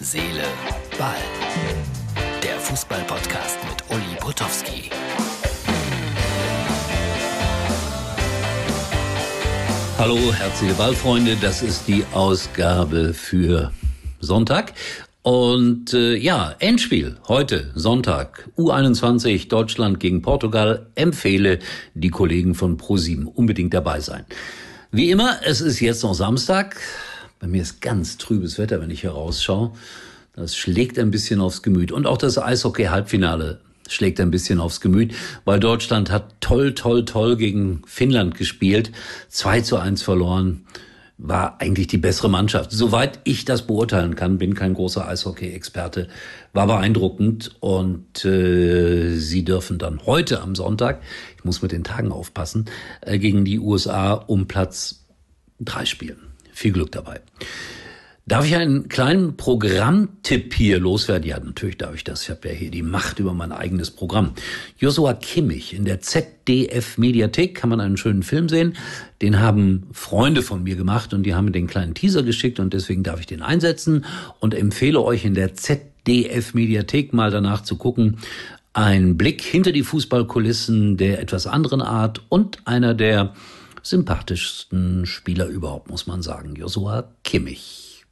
Seele, Ball. Der Fußball-Podcast mit Uli Potowski. Hallo, herzliche Ballfreunde. Das ist die Ausgabe für Sonntag. Und äh, ja, Endspiel heute, Sonntag, U21 Deutschland gegen Portugal. Empfehle die Kollegen von ProSieben unbedingt dabei sein. Wie immer, es ist jetzt noch Samstag. Bei mir ist ganz trübes Wetter, wenn ich hier rausschaue. Das schlägt ein bisschen aufs Gemüt. Und auch das Eishockey-Halbfinale schlägt ein bisschen aufs Gemüt, weil Deutschland hat toll, toll, toll gegen Finnland gespielt. 2 zu 1 verloren war eigentlich die bessere Mannschaft. Soweit ich das beurteilen kann, bin kein großer Eishockey-Experte, war beeindruckend und äh, sie dürfen dann heute am Sonntag, ich muss mit den Tagen aufpassen, äh, gegen die USA um Platz drei spielen. Viel Glück dabei. Darf ich einen kleinen Programmtipp hier loswerden? Ja, natürlich darf ich das. Ich habe ja hier die Macht über mein eigenes Programm. Joshua Kimmich in der ZDF Mediathek kann man einen schönen Film sehen. Den haben Freunde von mir gemacht und die haben mir den kleinen Teaser geschickt und deswegen darf ich den einsetzen und empfehle euch in der ZDF Mediathek mal danach zu gucken. Ein Blick hinter die Fußballkulissen der etwas anderen Art und einer der sympathischsten Spieler überhaupt, muss man sagen. Joshua Kimmich.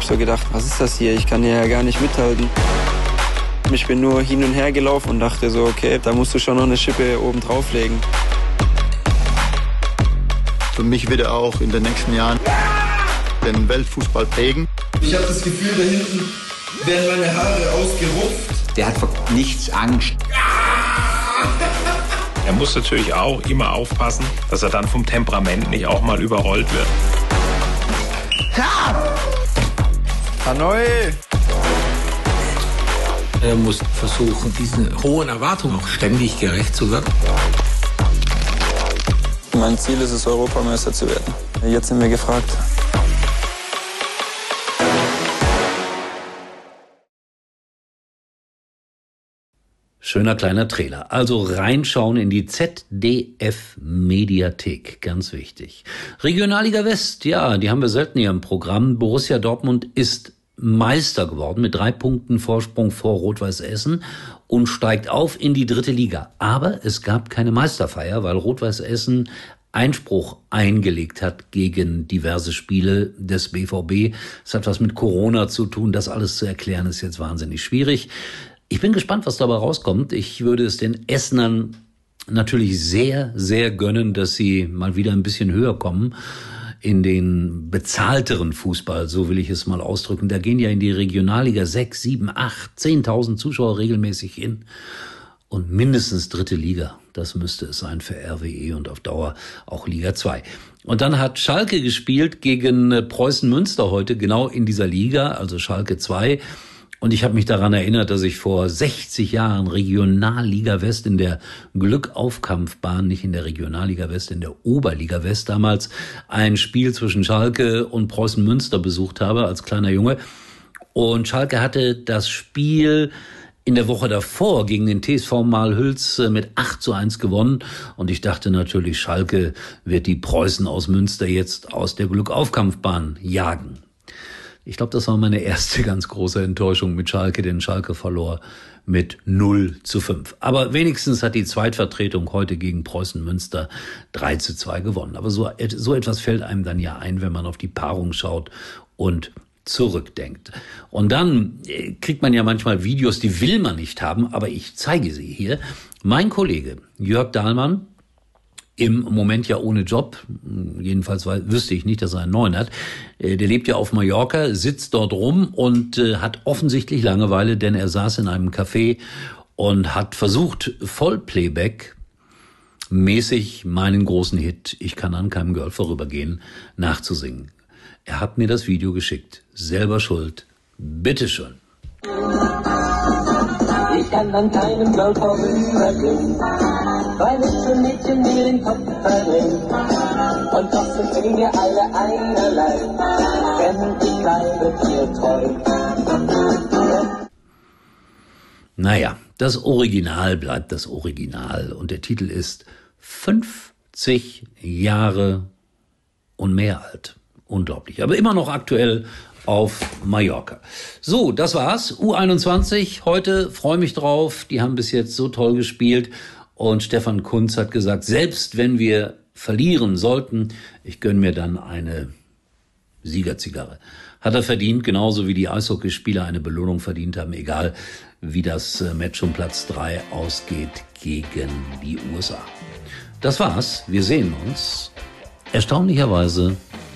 Ich so gedacht, was ist das hier? Ich kann hier ja gar nicht mithalten. Ich bin nur hin und her gelaufen und dachte so, okay, da musst du schon noch eine Schippe oben drauflegen. Für mich wird er auch in den nächsten Jahren den Weltfußball prägen. Ich habe das Gefühl, da hinten werden meine Haare ausgerupft. Der hat vor nichts Angst. Er muss natürlich auch immer aufpassen, dass er dann vom Temperament nicht auch mal überrollt wird. Ha! Hanoi! Er muss versuchen, diesen hohen Erwartungen auch ständig gerecht zu werden. Mein Ziel ist es, Europameister zu werden. Jetzt sind wir gefragt. Schöner kleiner Trailer. Also reinschauen in die ZDF Mediathek, ganz wichtig. Regionalliga West, ja, die haben wir selten hier im Programm. Borussia Dortmund ist Meister geworden mit drei Punkten Vorsprung vor Rot-Weiß Essen und steigt auf in die dritte Liga. Aber es gab keine Meisterfeier, weil Rot-Weiß Essen Einspruch eingelegt hat gegen diverse Spiele des BVB. Es hat was mit Corona zu tun. Das alles zu erklären ist jetzt wahnsinnig schwierig. Ich bin gespannt, was dabei rauskommt. Ich würde es den Essenern natürlich sehr, sehr gönnen, dass sie mal wieder ein bisschen höher kommen in den bezahlteren Fußball, so will ich es mal ausdrücken. Da gehen ja in die Regionalliga sechs, sieben, acht, zehntausend Zuschauer regelmäßig hin. Und mindestens dritte Liga. Das müsste es sein für RWE und auf Dauer auch Liga 2. Und dann hat Schalke gespielt gegen Preußen Münster heute, genau in dieser Liga, also Schalke 2. Und ich habe mich daran erinnert, dass ich vor 60 Jahren Regionalliga West in der Glückaufkampfbahn, nicht in der Regionalliga West, in der Oberliga West damals, ein Spiel zwischen Schalke und Preußen Münster besucht habe als kleiner Junge. Und Schalke hatte das Spiel in der Woche davor gegen den TSV Malhüls mit 8 zu 1 gewonnen. Und ich dachte natürlich, Schalke wird die Preußen aus Münster jetzt aus der Glückaufkampfbahn jagen. Ich glaube, das war meine erste ganz große Enttäuschung mit Schalke, denn Schalke verlor mit 0 zu 5. Aber wenigstens hat die Zweitvertretung heute gegen Preußen Münster 3 zu 2 gewonnen. Aber so, so etwas fällt einem dann ja ein, wenn man auf die Paarung schaut und zurückdenkt. Und dann äh, kriegt man ja manchmal Videos, die will man nicht haben, aber ich zeige sie hier. Mein Kollege Jörg Dahlmann, im Moment ja ohne Job. Jedenfalls wüsste ich nicht, dass er einen neuen hat. Äh, der lebt ja auf Mallorca, sitzt dort rum und äh, hat offensichtlich Langeweile, denn er saß in einem Café und hat versucht, Vollplayback mäßig meinen großen Hit Ich kann an keinem Girl vorübergehen nachzusingen. Er hat mir das Video geschickt. Selber schuld. Bitteschön. Ich kann an keinem Girl vorübergehen weil es für Mädchen mir den Kopf verdreht. Und doch sind wir alle einerlei, denn ich bleibe dir treu. Naja, das Original bleibt das Original und der Titel ist 50 Jahre und mehr alt. Unglaublich. Aber immer noch aktuell auf Mallorca. So, das war's. U21 heute freue mich drauf. Die haben bis jetzt so toll gespielt und Stefan Kunz hat gesagt, selbst wenn wir verlieren sollten, ich gönne mir dann eine Siegerzigarre. Hat er verdient, genauso wie die Eishockeyspieler eine Belohnung verdient haben, egal wie das äh, Match um Platz drei ausgeht gegen die USA. Das war's. Wir sehen uns erstaunlicherweise